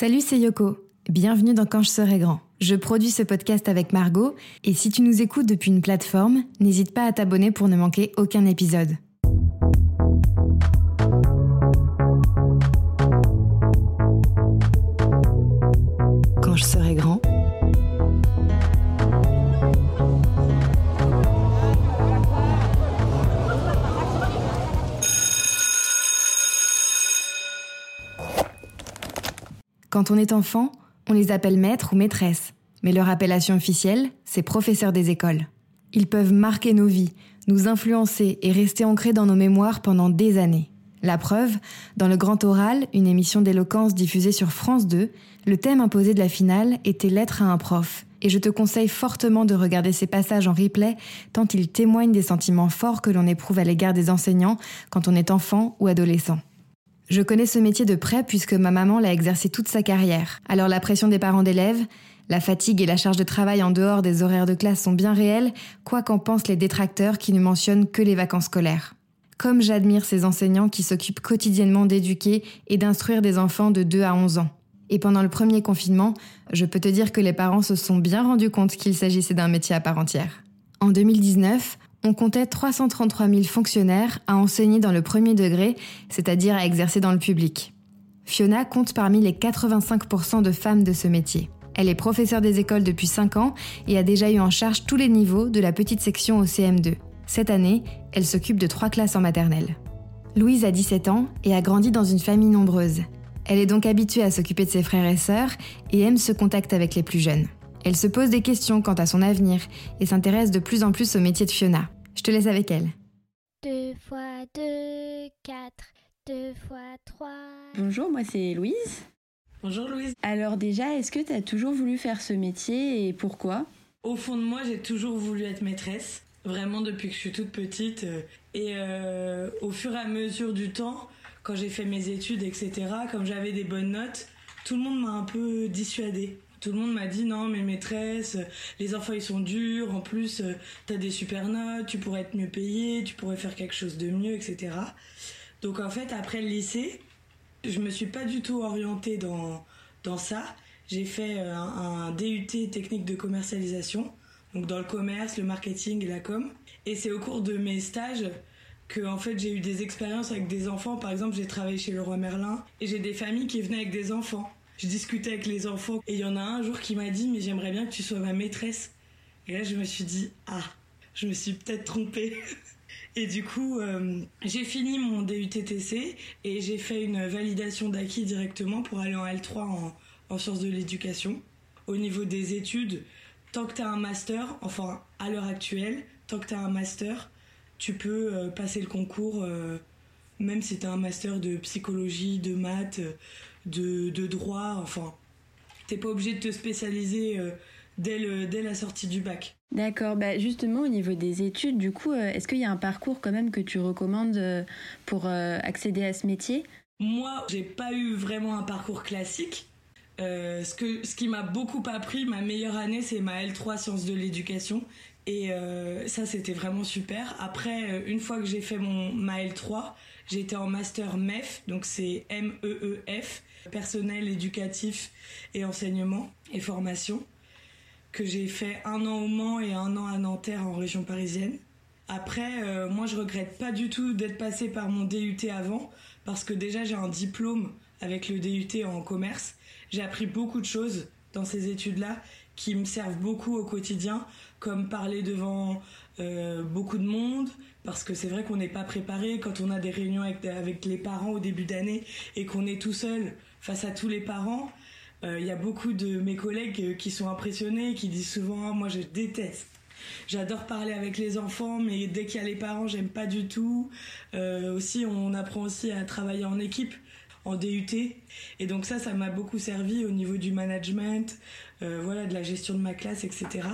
Salut, c'est Yoko. Bienvenue dans Quand je serai grand. Je produis ce podcast avec Margot et si tu nous écoutes depuis une plateforme, n'hésite pas à t'abonner pour ne manquer aucun épisode. Quand on est enfant, on les appelle maîtres ou maîtresses, mais leur appellation officielle, c'est professeurs des écoles. Ils peuvent marquer nos vies, nous influencer et rester ancrés dans nos mémoires pendant des années. La preuve, dans le Grand Oral, une émission d'éloquence diffusée sur France 2, le thème imposé de la finale était Lettre à un prof. Et je te conseille fortement de regarder ces passages en replay, tant ils témoignent des sentiments forts que l'on éprouve à l'égard des enseignants quand on est enfant ou adolescent. Je connais ce métier de près puisque ma maman l'a exercé toute sa carrière. Alors la pression des parents d'élèves, la fatigue et la charge de travail en dehors des horaires de classe sont bien réelles, quoi qu'en pensent les détracteurs qui ne mentionnent que les vacances scolaires. Comme j'admire ces enseignants qui s'occupent quotidiennement d'éduquer et d'instruire des enfants de 2 à 11 ans. Et pendant le premier confinement, je peux te dire que les parents se sont bien rendus compte qu'il s'agissait d'un métier à part entière. En 2019, on comptait 333 000 fonctionnaires à enseigner dans le premier degré, c'est-à-dire à exercer dans le public. Fiona compte parmi les 85% de femmes de ce métier. Elle est professeure des écoles depuis 5 ans et a déjà eu en charge tous les niveaux de la petite section au CM2. Cette année, elle s'occupe de trois classes en maternelle. Louise a 17 ans et a grandi dans une famille nombreuse. Elle est donc habituée à s'occuper de ses frères et sœurs et aime ce contact avec les plus jeunes. Elle se pose des questions quant à son avenir et s'intéresse de plus en plus au métier de Fiona. Je te laisse avec elle. 2 fois 2, 4, 2 fois 3. Bonjour, moi c'est Louise. Bonjour Louise. Alors déjà, est-ce que tu as toujours voulu faire ce métier et pourquoi? Au fond de moi, j'ai toujours voulu être maîtresse, vraiment depuis que je suis toute petite. Et euh, au fur et à mesure du temps, quand j'ai fait mes études, etc., comme j'avais des bonnes notes, tout le monde m'a un peu dissuadée. Tout le monde m'a dit non mais maîtresse, les enfants ils sont durs, en plus euh, t'as des super notes, tu pourrais être mieux payé, tu pourrais faire quelque chose de mieux, etc. Donc en fait après le lycée, je me suis pas du tout orientée dans, dans ça. J'ai fait euh, un, un DUT technique de commercialisation, donc dans le commerce, le marketing et la com. Et c'est au cours de mes stages que en fait j'ai eu des expériences avec des enfants. Par exemple, j'ai travaillé chez le roi Merlin et j'ai des familles qui venaient avec des enfants je discutais avec les enfants et il y en a un jour qui m'a dit mais j'aimerais bien que tu sois ma maîtresse. Et là je me suis dit ah, je me suis peut-être trompée. Et du coup, euh, j'ai fini mon DUTTC et j'ai fait une validation d'acquis directement pour aller en L3 en, en sciences de l'éducation. Au niveau des études, tant que tu as un master, enfin à l'heure actuelle, tant que tu as un master, tu peux euh, passer le concours, euh, même si tu as un master de psychologie, de maths, de, de droit, enfin, t'es pas obligé de te spécialiser euh, dès, le, dès la sortie du bac. D'accord, bah justement au niveau des études, du coup, euh, est-ce qu'il y a un parcours quand même que tu recommandes euh, pour accéder à ce métier? Moi, j'ai pas eu vraiment un parcours classique. ce, que, ce qui m'a beaucoup appris, ma meilleure année, c'est ma L3 sciences de l'éducation. Et ça, c'était vraiment super. Après, une fois que j'ai fait mon, ma L3, j'étais en master MEF, donc c'est M-E-E-F personnel éducatif et enseignement et formation que j'ai fait un an au Mans et un an à Nanterre en région parisienne. Après, euh, moi je regrette pas du tout d'être passé par mon DUT avant parce que déjà j'ai un diplôme avec le DUT en commerce. J'ai appris beaucoup de choses dans ces études-là qui me servent beaucoup au quotidien, comme parler devant euh, beaucoup de monde, parce que c'est vrai qu'on n'est pas préparé quand on a des réunions avec, avec les parents au début d'année et qu'on est tout seul face à tous les parents. Il euh, y a beaucoup de mes collègues euh, qui sont impressionnés, qui disent souvent ah, moi je déteste. J'adore parler avec les enfants, mais dès qu'il y a les parents, j'aime pas du tout. Euh, aussi, on apprend aussi à travailler en équipe, en DUT, et donc ça, ça m'a beaucoup servi au niveau du management, voilà, de la gestion de ma classe, etc.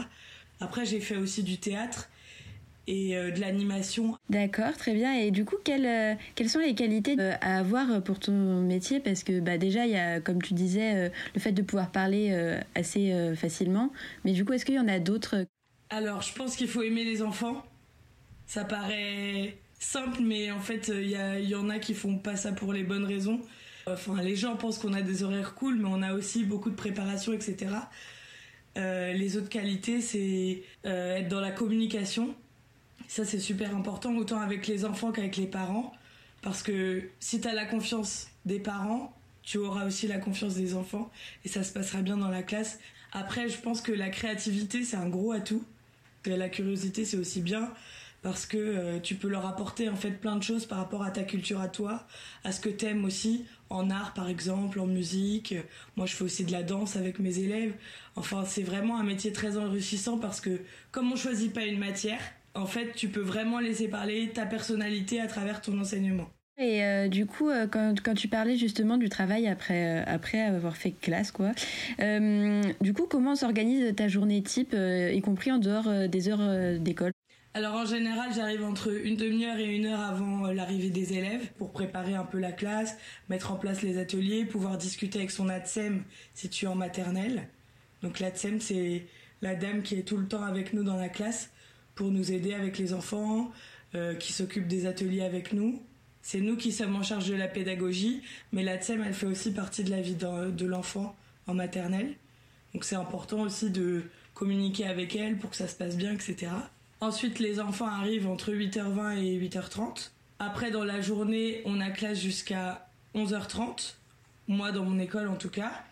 Après, j'ai fait aussi du théâtre et euh, de l'animation. D'accord, très bien. Et du coup, quelles, euh, quelles sont les qualités euh, à avoir pour ton métier? Parce que bah, déjà, il y a, comme tu disais, le fait de pouvoir parler assez facilement. Mais du coup, est-ce qu'il y en a d'autres? Alors, je pense qu'il faut aimer les enfants. Ça paraît simple, mais en fait, il y, y, en a qui font pas ça pour les bonnes raisons. Enfin, les gens pensent qu'on a des horaires cool, mais on a aussi beaucoup de préparation, etc. Euh, les autres qualités, c'est euh, être dans la communication. Ça, c'est super important, autant avec les enfants qu'avec les parents. Parce que si tu as la confiance des parents, tu auras aussi la confiance des enfants et ça se passera bien dans la classe. Après, je pense que la créativité, c'est un gros atout. la curiosité, c'est aussi bien parce que euh, tu peux leur apporter en fait plein de choses par rapport à ta culture à toi, à ce que t'aimes aussi en art par exemple, en musique. Moi, je fais aussi de la danse avec mes élèves. Enfin, c'est vraiment un métier très enrichissant parce que comme on choisit pas une matière, en fait, tu peux vraiment laisser parler ta personnalité à travers ton enseignement. Et euh, du coup, euh, quand, quand, tu parlais justement du travail après, après avoir fait classe, quoi, du coup, comment s'organise ta journée type, y compris en dehors des heures d'école? Alors en général, j'arrive entre une demi-heure et une heure avant euh, l'arrivée des élèves pour préparer un peu la classe, mettre en place les ateliers, pouvoir discuter avec son ATSEM si tu es en maternelle. Donc l'ATSEM, c'est la dame qui est tout le temps avec nous dans la classe pour nous aider avec les enfants, euh, qui s'occupe des ateliers avec nous. C'est nous qui sommes en charge de la pédagogie, mais l'ATSEM, elle fait aussi partie de la vie de l'enfant en maternelle. Donc c'est important aussi de communiquer avec elle pour que ça se passe bien, etc. Ensuite, les enfants arrivent entre 8h20 et 8h30. Après, dans la journée, on a classe jusqu'à 11h30. Moi, dans mon école, en tout cas.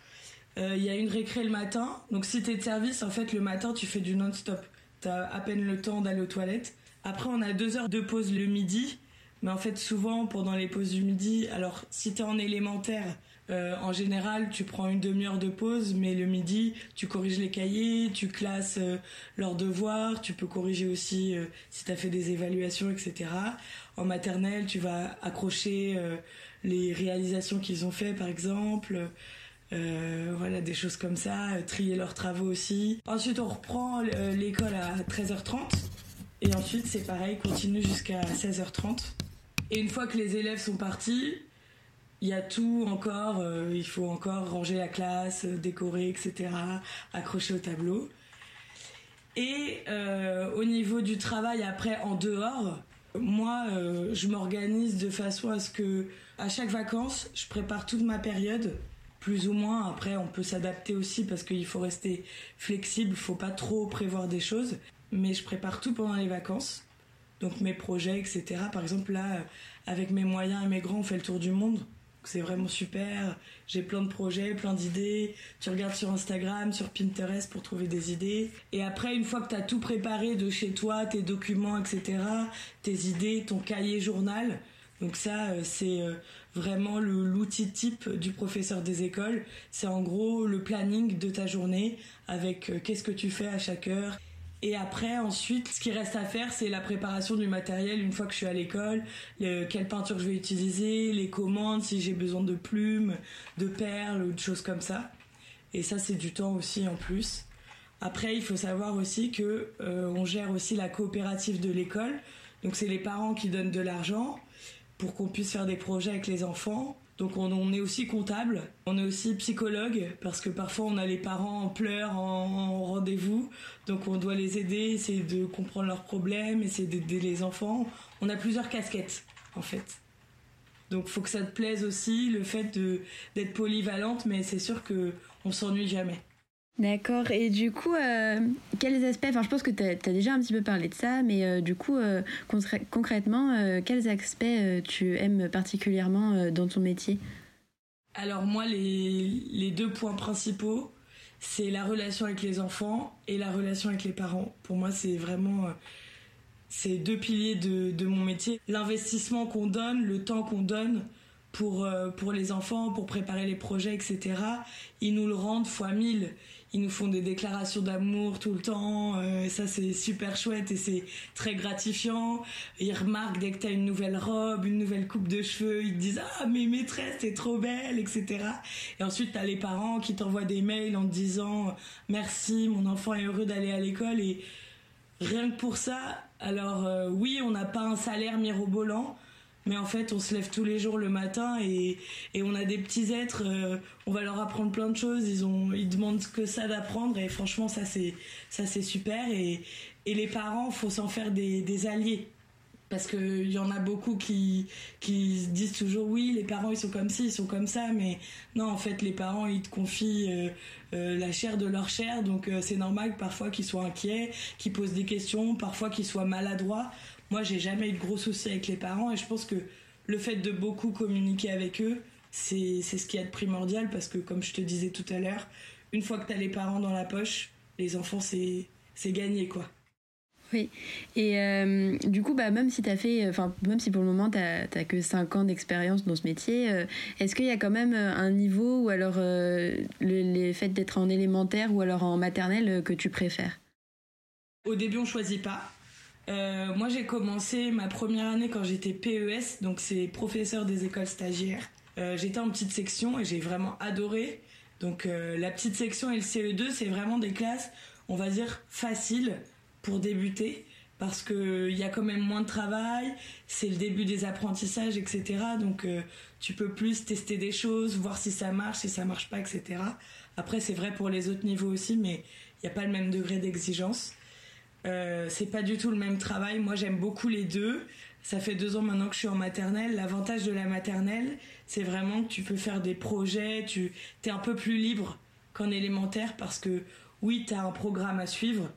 Il euh, y a une récré le matin. Donc, si t'es de service, en fait, le matin, tu fais du non-stop. T'as à peine le temps d'aller aux toilettes. Après, on a deux heures de pause le midi. Mais en fait, souvent, pendant les pauses du midi, alors si t'es en élémentaire, euh, en général, tu prends une demi-heure de pause, mais le midi, tu corriges les cahiers, tu classes euh, leurs devoirs, tu peux corriger aussi euh, si tu as fait des évaluations, etc. En maternelle, tu vas accrocher les réalisations qu'ils ont fait, par exemple. Voilà, des choses comme ça, trier leurs travaux aussi. Ensuite, on reprend l'école à 13h30. Et ensuite, c'est pareil, continue jusqu'à 16h30. Et une fois que les élèves sont partis, il y a tout encore, euh, il faut encore ranger la classe, euh, décorer, etc., accrocher au tableau. Et euh, au niveau du travail après en dehors, moi je m'organise de façon à ce que à chaque vacances, je prépare toute ma période, plus ou moins. Après, on peut s'adapter aussi parce qu'il faut rester flexible, il faut pas trop prévoir des choses. Mais je prépare tout pendant les vacances, donc mes projets, etc. Par exemple là, avec mes moyens et mes grands, on fait le tour du monde c'est vraiment super. J'ai plein de projets, plein d'idées. Tu regardes sur Instagram, sur Pinterest pour trouver des idées. Et après, une fois que tu as tout préparé de chez toi, tes documents, etc., tes idées, ton cahier journal, donc ça, euh, c'est euh, vraiment l'outil type du professeur des écoles. C'est en gros le planning de ta journée avec euh, qu'est-ce que tu fais à chaque heure et après, ensuite, ce qui reste à faire, c'est la préparation du matériel une fois que je suis à l'école, quelle peinture je vais utiliser, les commandes, si j'ai besoin de plumes, de perles ou de choses comme ça. Et ça, c'est du temps aussi en plus. Après, il faut savoir aussi que euh, on gère aussi la coopérative de l'école. Donc, c'est les parents qui donnent de l'argent pour qu'on puisse faire des projets avec les enfants. Donc on, est aussi comptable, on est aussi psychologue parce que parfois on a les parents en pleurs, en, rendez-vous, donc on doit les aider, essayer de comprendre leurs problèmes, essayer d'aider les enfants. On a plusieurs casquettes en fait. Donc faut que ça te plaise aussi le fait d'être polyvalente, mais c'est sûr que on s'ennuie jamais. D'accord. Et du coup, euh, quels aspects, enfin je pense que tu as, déjà un petit peu parlé de ça, mais euh, du coup, euh, concrètement, quels aspects tu aimes particulièrement dans ton métier? Alors moi, les, deux points principaux, c'est la relation avec les enfants et la relation avec les parents. Pour moi, c'est vraiment ces deux piliers de mon métier. L'investissement qu'on donne, le temps qu'on donne pour, pour les enfants, pour préparer les projets, etc., ils nous le rendent fois mille ils nous font des déclarations d'amour tout le temps. Euh, ça, c'est super chouette et c'est très gratifiant. Ils remarquent dès que tu as une nouvelle robe, une nouvelle coupe de cheveux, ils te disent Ah, mais maîtresse, t'es trop belle, etc. Et ensuite, tu as les parents qui t'envoient des mails en te disant Merci, mon enfant est heureux d'aller à l'école. Et rien que pour ça, alors euh, oui, on n'a pas un salaire mirobolant mais en fait, on se lève tous les jours le matin et, et on a des petits êtres, euh, on va leur apprendre plein de choses, ils, ont, ils demandent que ça d'apprendre et franchement, ça c'est, ça c'est super. Et, et les parents, faut s'en faire des, des alliés. parce qu'il y en a beaucoup qui, qui se disent toujours oui, les parents ils sont comme ci, ils sont comme ça, mais non, en fait, les parents ils te confient euh, euh, la chair de leur chair, donc c'est normal parfois qu'ils soient inquiets, qu'ils posent des questions, parfois qu'ils soient maladroits. Moi, j'ai jamais eu de gros soucis avec les parents et je pense que le fait de beaucoup communiquer avec eux, c'est ce qui est primordial parce que, comme je te disais tout à l'heure, une fois que tu as les parents dans la poche, les enfants, c'est gagné quoi. Oui, et euh, du coup, bah, même si as fait, enfin, même si pour le moment tu n'as que 5 ans d'expérience dans ce métier, euh, est-ce qu'il y a quand même euh, un niveau ou alors le, les faits d'être en élémentaire ou alors en maternelle que tu préfères? Au début, on choisit pas. Moi, j'ai commencé ma première année quand j'étais PES, donc c'est professeur des écoles stagiaires. j'étais en petite section et j'ai vraiment adoré. Donc, la petite section et le CE2, c'est vraiment des classes, on va dire, faciles pour débuter parce qu'il y a quand même moins de travail, c'est le début des apprentissages, etc. Donc euh, tu peux plus tester des choses, voir si ça marche, si ça marche pas, etc. Après c'est vrai pour les autres niveaux aussi, mais il n'y a pas le même degré d'exigence. Euh, c'est pas du tout le même travail. Moi j'aime beaucoup les deux. Ça fait deux ans maintenant que je suis en maternelle. L'avantage de la maternelle, c'est vraiment que tu peux faire des projets, tu es un peu plus libre qu'en élémentaire parce que oui, tu as un programme à suivre,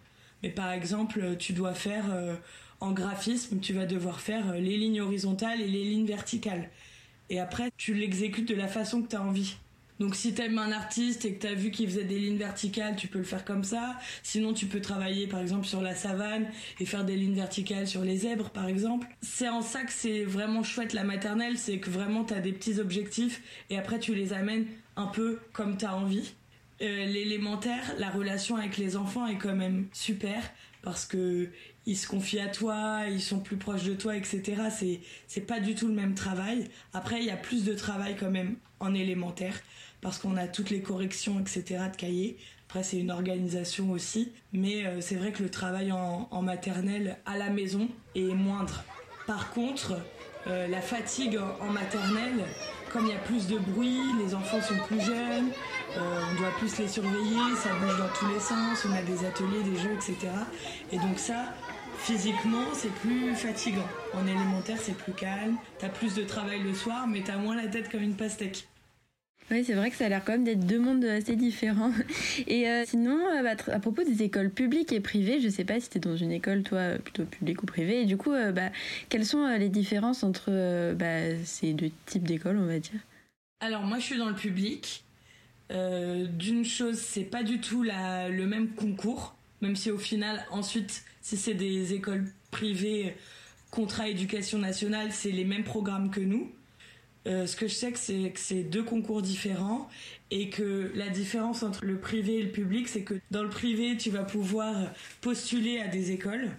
mais par exemple, tu dois faire euh, en graphisme, tu vas devoir faire euh, les lignes horizontales et les lignes verticales. Et après, tu l'exécutes de la façon que tu as envie. Donc si tu aimes un artiste et que tu as vu qu'il faisait des lignes verticales, tu peux le faire comme ça. Sinon, tu peux travailler par exemple sur la savane et faire des lignes verticales sur les zèbres par exemple. C'est en ça que c'est vraiment chouette la maternelle, c'est que vraiment tu as des petits objectifs et après tu les amènes un peu comme tu as envie. Euh, l'élémentaire, la relation avec les enfants est quand même super parce que ils se confient à toi, ils sont plus proches de toi, etc. C'est c'est pas du tout le même travail. Après, il y a plus de travail quand même en élémentaire parce qu'on a toutes les corrections, etc. de cahiers. Après, c'est une organisation aussi, mais euh, c'est vrai que le travail en, maternelle à la maison est moindre. Par contre, euh, la fatigue en maternelle, comme il y a plus de bruit, les enfants sont plus jeunes, euh, on doit plus les surveiller, ça bouge dans tous les sens, on a des ateliers, des jeux, etc. Et donc ça, physiquement, c'est plus fatigant. En élémentaire, c'est plus calme, t'as plus de travail le soir, mais t'as moins la tête comme une pastèque. Oui, c'est vrai que ça a l'air quand même d'être deux mondes assez différents. Et euh, sinon, euh, bah, à propos des écoles publiques et privées, je sais pas si tu es dans une école, toi, plutôt publique ou privée, et du coup, bah, quelles sont les différences entre bah, ces deux types d'écoles, on va dire? Alors, moi, je suis dans le public. Euh, d'une chose, c'est pas du tout le même concours, même si au final, ensuite, si c'est des écoles privées, contrat éducation nationale, c'est les mêmes programmes que nous. Euh, ce que je sais, c'est que c'est deux concours différents et que la différence entre le privé et le public, c'est que dans le privé, tu vas pouvoir postuler à des écoles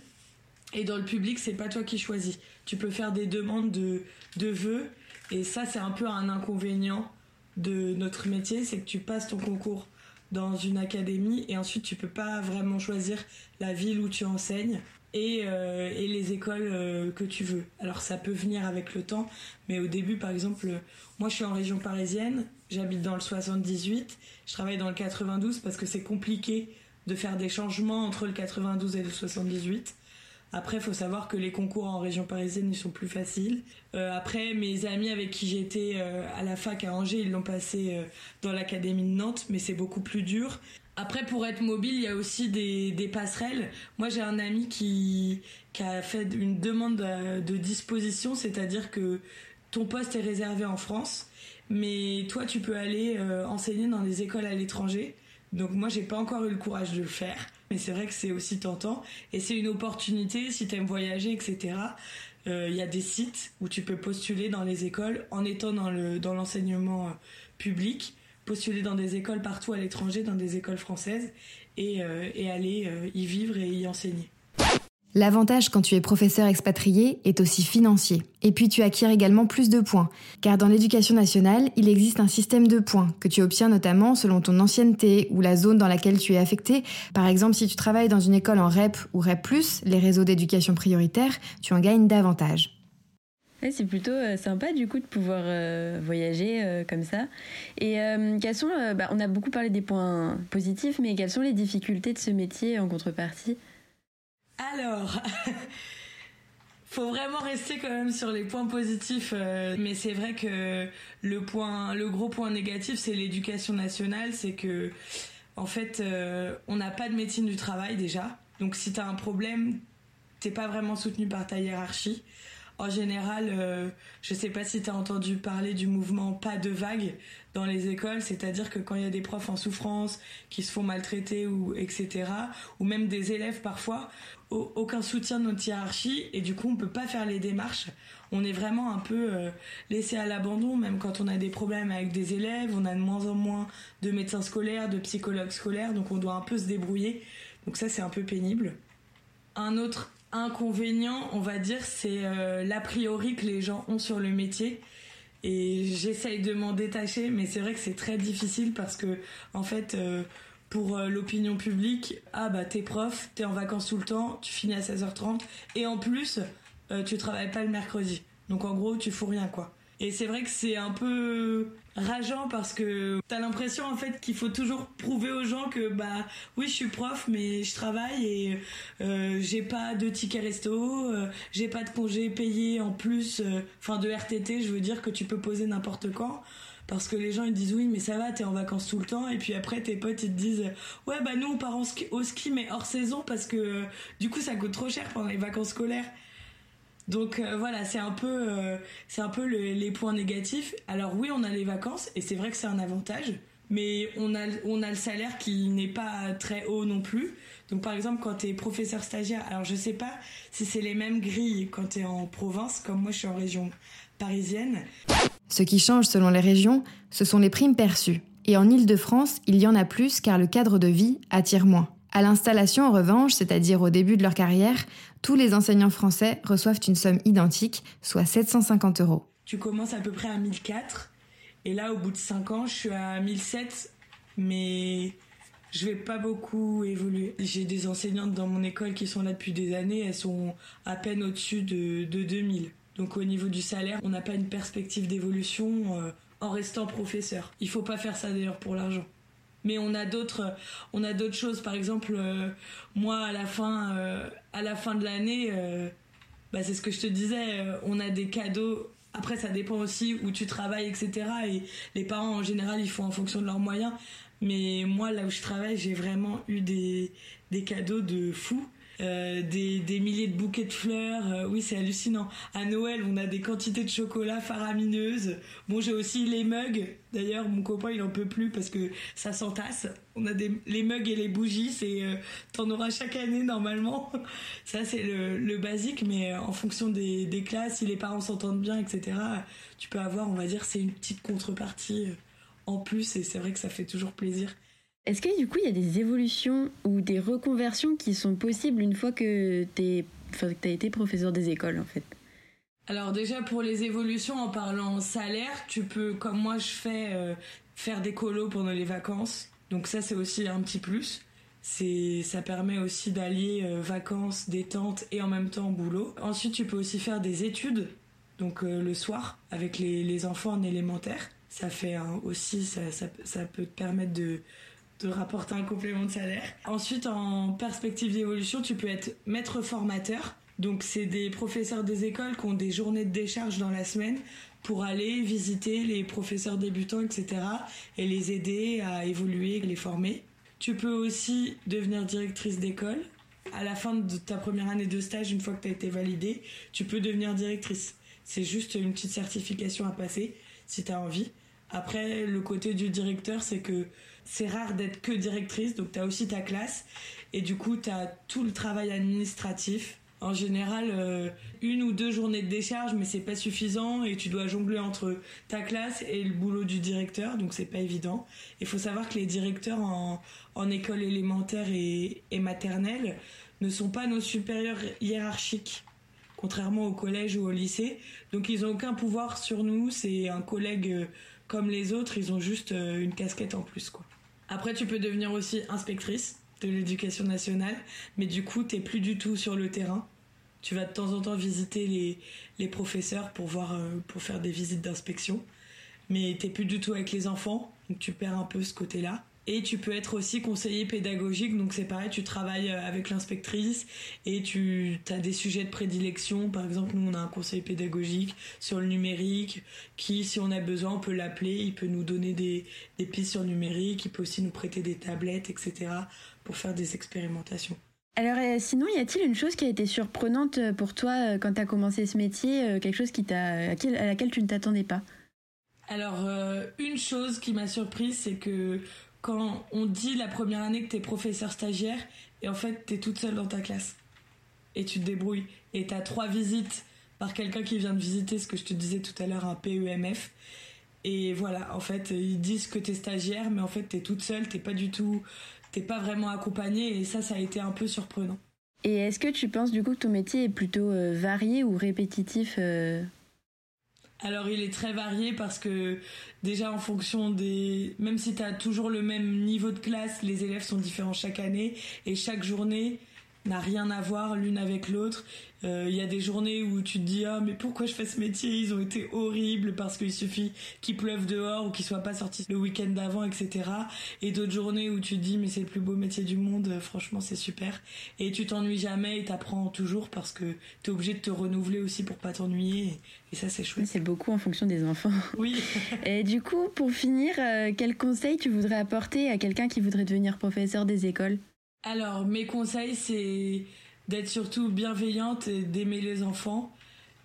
et dans le public, c'est pas toi qui choisis. Tu peux faire des demandes de, de vœux et ça, c'est un peu un inconvénient de notre métier, c'est que tu passes ton concours dans une académie et ensuite tu peux pas vraiment choisir la ville où tu enseignes et, euh, et les écoles euh, que tu veux. Alors ça peut venir avec le temps, mais au début par exemple, moi je suis en région parisienne, j'habite dans le 78, je travaille dans le 92 parce que c'est compliqué de faire des changements entre le 92 et le 78. Après, faut savoir que les concours en région parisienne, ils sont plus faciles. Euh, après, mes amis avec qui j'étais euh, à la fac à Angers, ils l'ont passé euh, dans l'académie de Nantes, mais c'est beaucoup plus dur. Après, pour être mobile, il y a aussi des, passerelles. Moi, j'ai un ami qui, a fait une demande de, disposition, c'est-à-dire que ton poste est réservé en France, mais toi, tu peux aller enseigner dans des écoles à l'étranger. Donc moi, j'ai pas encore eu le courage de le faire. Mais c'est vrai que c'est aussi tentant et c'est une opportunité si tu aimes voyager, etc. Il euh, y a des sites où tu peux postuler dans les écoles en étant dans l'enseignement euh, public, postuler dans des écoles partout à l'étranger, dans des écoles françaises et, euh, aller y vivre et y enseigner. L'avantage quand tu es professeur expatrié est aussi financier. Et puis tu acquiers également plus de points, car dans l'éducation nationale, il existe un système de points que tu obtiens notamment selon ton ancienneté ou la zone dans laquelle tu es affecté. Par exemple, si tu travailles dans une école en REP ou REP+, les réseaux d'éducation prioritaire, tu en gagnes davantage. C'est plutôt euh, sympa du coup de pouvoir euh, voyager euh, comme ça. Et quels sont, bah, on a beaucoup parlé des points positifs, mais quelles sont les difficultés de ce métier en contrepartie? Alors, faut vraiment rester quand même sur les points positifs. mais c'est vrai que le point, le gros point négatif, c'est l'éducation nationale. C'est que, en fait, on n'a pas de médecine du travail déjà. Donc, si tu as un problème, t'es pas vraiment soutenu par ta hiérarchie. En général, euh, je sais pas si tu as entendu parler du mouvement pas de vague dans les écoles, c'est-à-dire que quand il y a des profs en souffrance, qui se font maltraiter ou etc., ou même des élèves parfois, au- aucun soutien de notre hiérarchie et du coup on peut pas faire les démarches. On est vraiment un peu euh, laissé à l'abandon, même quand on a des problèmes avec des élèves, on a de moins en moins de médecins scolaires, de psychologues scolaires, donc on doit un peu se débrouiller. Donc ça c'est un peu pénible. Un autre inconvénient, on va dire, c'est euh, l'a priori que les gens ont sur le métier. Et j'essaye de m'en détacher, mais c'est vrai que c'est très difficile parce que, en fait, euh, pour euh, l'opinion publique, ah bah t'es prof, t'es en vacances tout le temps, tu finis à 16h30, et en plus, tu travailles pas le mercredi. Donc en gros, tu fous rien quoi. Et c'est vrai que c'est un peu rageant parce que t'as l'impression en fait qu'il faut toujours prouver aux gens que bah oui je suis prof mais je travaille et euh, j'ai pas de ticket resto, euh, j'ai pas de congé payé en plus, euh, enfin de RTT, je veux dire que tu peux poser n'importe quand. Parce que les gens ils disent oui mais ça va t'es en vacances tout le temps et puis après tes potes ils te disent ouais bah nous on part en ski- au ski mais hors saison parce que du coup ça coûte trop cher pendant les vacances scolaires. Donc euh, voilà, c'est un peu, euh, c'est un peu le- les points négatifs. Alors oui, on a les vacances et c'est vrai que c'est un avantage, mais on a, on a le salaire qui n'est pas très haut non plus. Donc par exemple, quand tu es professeur stagiaire, alors je sais pas si c'est les mêmes grilles quand tu es en province, comme moi je suis en région parisienne. Ce qui change selon les régions, ce sont les primes perçues. Et en Île-de-France, il y en a plus car le cadre de vie attire moins. À l'installation, en revanche, c'est-à-dire au début de leur carrière, tous les enseignants français reçoivent une somme identique, soit 750 euros. Tu commences à peu près à 1004 et là au bout de 5 ans, je suis à 1007 mais je vais pas beaucoup évoluer. J'ai des enseignantes dans mon école qui sont là depuis des années, elles sont à peine au-dessus de, de 2000. Donc au niveau du salaire, on n'a pas une perspective d'évolution euh, en restant professeur. Il faut pas faire ça d'ailleurs pour l'argent. Mais on a d'autres, on a d'autres choses. Par exemple, euh, moi à la fin, euh, à la fin de l'année, euh, bah, c'est ce que je te disais. on a des cadeaux. Après, ça dépend aussi où tu travailles, etc. Et les parents en général, ils font en fonction de leurs moyens. Mais moi, là où je travaille, j'ai vraiment eu des, des cadeaux de fous. Euh, des, des milliers de bouquets de fleurs, euh, oui c'est hallucinant. À Noël, on a des quantités de chocolat faramineuses. Bon, j'ai aussi les mugs. D'ailleurs, mon copain il en peut plus parce que ça s'entasse. On a des, les mugs et les bougies, c'est euh, t'en auras chaque année normalement. Ça c'est le, le basique, mais euh, en fonction des, des classes, si les parents s'entendent bien, etc. Tu peux avoir, on va dire, c'est une petite contrepartie en plus et c'est vrai que ça fait toujours plaisir. Est-ce que du coup il y a des évolutions ou des reconversions qui sont possibles une fois que tu as été professeur des écoles en fait? Alors déjà pour les évolutions en parlant salaire, tu peux comme moi je fais euh, faire des colos pendant les vacances. Donc ça c'est aussi un petit plus. C'est ça permet aussi d'allier euh, vacances, détente et en même temps boulot. Ensuite tu peux aussi faire des études donc euh, le soir avec les, les enfants en élémentaire. Ça fait aussi ça, ça, ça peut te permettre de de rapporter un complément de salaire. Ensuite, en perspective d'évolution, tu peux être maître formateur. Donc, c'est des professeurs des écoles qui ont des journées de décharge dans la semaine pour aller visiter les professeurs débutants, etc. et les aider à évoluer, les former. Tu peux aussi devenir directrice d'école. À la fin de ta première année de stage, une fois que tu as été validée, tu peux devenir directrice. C'est juste une petite certification à passer si tu as envie. Après, le côté du directeur, c'est que c'est rare d'être que directrice, donc tu as aussi ta classe, et du coup, tu as tout le travail administratif. En général, euh, une ou deux journées de décharge, mais c'est pas suffisant, et tu dois jongler entre ta classe et le boulot du directeur, donc c'est pas évident. Il faut savoir que les directeurs en, école élémentaire et, et maternelle ne sont pas nos supérieurs hiérarchiques contrairement au collège ou au lycée. Donc ils n'ont aucun pouvoir sur nous, c'est un collègue euh, comme les autres, ils ont juste euh, une casquette en plus. Quoi. Après tu peux devenir aussi inspectrice de l'éducation nationale, mais du coup t'es plus du tout sur le terrain. Tu vas de temps en temps visiter les, les professeurs pour, voir, euh, pour faire des visites d'inspection, mais t'es plus du tout avec les enfants, donc tu perds un peu ce côté-là. Et tu peux être aussi conseiller pédagogique, donc c'est pareil, tu travailles euh, avec l'inspectrice et tu as des sujets de prédilection. Par exemple, nous, on a un conseiller pédagogique sur le numérique qui, si on a besoin, on peut l'appeler, il peut nous donner des, des pistes sur le numérique, il peut aussi nous prêter des tablettes, etc., pour faire des expérimentations. Alors euh, sinon, y a-t-il une chose qui a été surprenante pour toi quand tu as commencé ce métier, quelque chose qui t'a, à laquelle tu ne t'attendais pas? Alors, euh, une chose qui m'a surprise, c'est que quand on dit la première année que t'es professeur stagiaire, et en fait, t'es toute seule dans ta classe. Et tu te débrouilles. Et t'as trois visites par quelqu'un qui vient de visiter ce que je te disais tout à l'heure, un PEMF. Et voilà, en fait, ils disent que t'es stagiaire, mais en fait, t'es toute seule, t'es pas du tout, t'es pas vraiment accompagnée, et ça, ça a été un peu surprenant. Et est-ce que tu penses du coup que ton métier est plutôt euh, varié ou répétitif euh, alors il est très varié parce que déjà en fonction des... Même si tu toujours le même niveau de classe, les élèves sont différents chaque année. Et chaque journée n'a rien à voir l'une avec l'autre. Il euh, y a des journées où tu te dis ah mais pourquoi je fais ce métier? Ils ont été horribles parce qu'il suffit qu'il pleuve dehors ou qu'ils soient pas sortis le week-end d'avant, etc. Et d'autres journées où tu te dis mais c'est le plus beau métier du monde, franchement c'est super. Et tu t'ennuies jamais et t'apprends toujours parce que tu es obligé de te renouveler aussi pour pas t'ennuyer. Et, ça c'est chouette. C'est beaucoup en fonction des enfants. Oui. et du coup pour finir, euh, quel conseil tu voudrais apporter à quelqu'un qui voudrait devenir professeur des écoles? Alors mes conseils c'est d'être surtout bienveillante et d'aimer les enfants.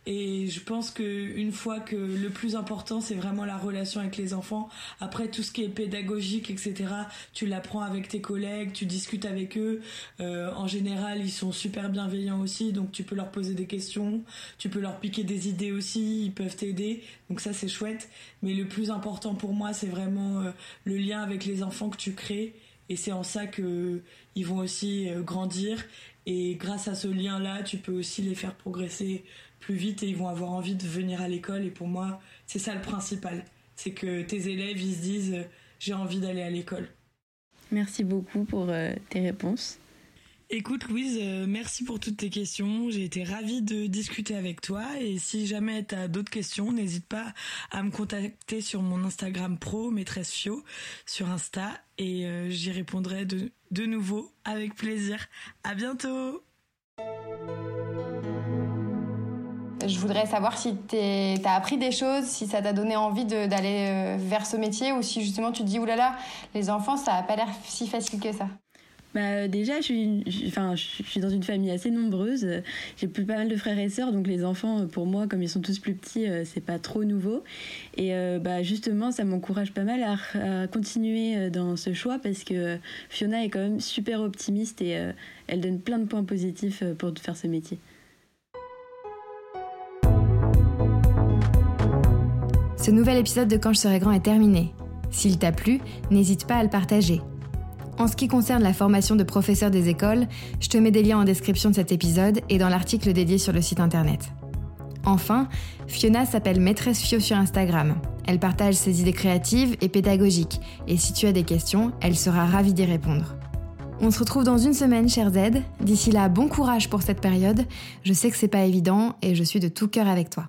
Et je pense que une fois que le plus important c'est vraiment la relation avec les enfants. Après tout ce qui est pédagogique, etc. Tu l'apprends avec tes collègues, tu discutes avec eux. Euh, en général, ils sont super bienveillants aussi, donc tu peux leur poser des questions, tu peux leur piquer des idées aussi, ils peuvent t'aider. Donc ça c'est chouette. Mais le plus important pour moi, c'est vraiment euh, le lien avec les enfants que tu crées. Et c'est en ça que ils vont aussi euh, grandir et grâce à ce lien-là, tu peux aussi les faire progresser plus vite et ils vont avoir envie de venir à l'école. Et pour moi, c'est ça le principal. C'est que tes élèves, ils se disent, j'ai envie d'aller à l'école. Merci beaucoup pour euh, tes réponses. Écoute Louise, euh, merci pour toutes tes questions. J'ai été ravie de discuter avec toi et si jamais tu as d'autres questions, n'hésite pas à me contacter sur mon Instagram pro, maîtresse Fio, sur Insta et euh, j'y répondrai de, nouveau avec plaisir. À bientôt je voudrais savoir si tu as appris des choses, si ça t'a donné envie d'aller euh, vers ce métier ou si justement tu te dis, oulala, les enfants, ça n'a pas l'air si facile que ça. Bah, déjà, je suis, enfin, je suis dans une famille assez nombreuse. J'ai plus pas mal de frères et sœurs, donc les enfants, pour moi, comme ils sont tous plus petits, euh, c'est pas trop nouveau. Et euh, bah, justement, ça m'encourage pas mal à, continuer euh, dans ce choix parce que Fiona est quand même super optimiste et elle donne plein de points positifs pour faire ce métier. Ce nouvel épisode de Quand je serai grand est terminé. S'il t'a plu, n'hésite pas à le partager. En ce qui concerne la formation de professeurs des écoles, je te mets des liens en description de cet épisode et dans l'article dédié sur le site internet. Enfin, Fiona s'appelle Maîtresse Fio sur Instagram. Elle partage ses idées créatives et pédagogiques, et si tu as des questions, elle sera ravie d'y répondre. On se retrouve dans une semaine, chers Z. D'ici là, bon courage pour cette période. Je sais que c'est pas évident et je suis de tout cœur avec toi.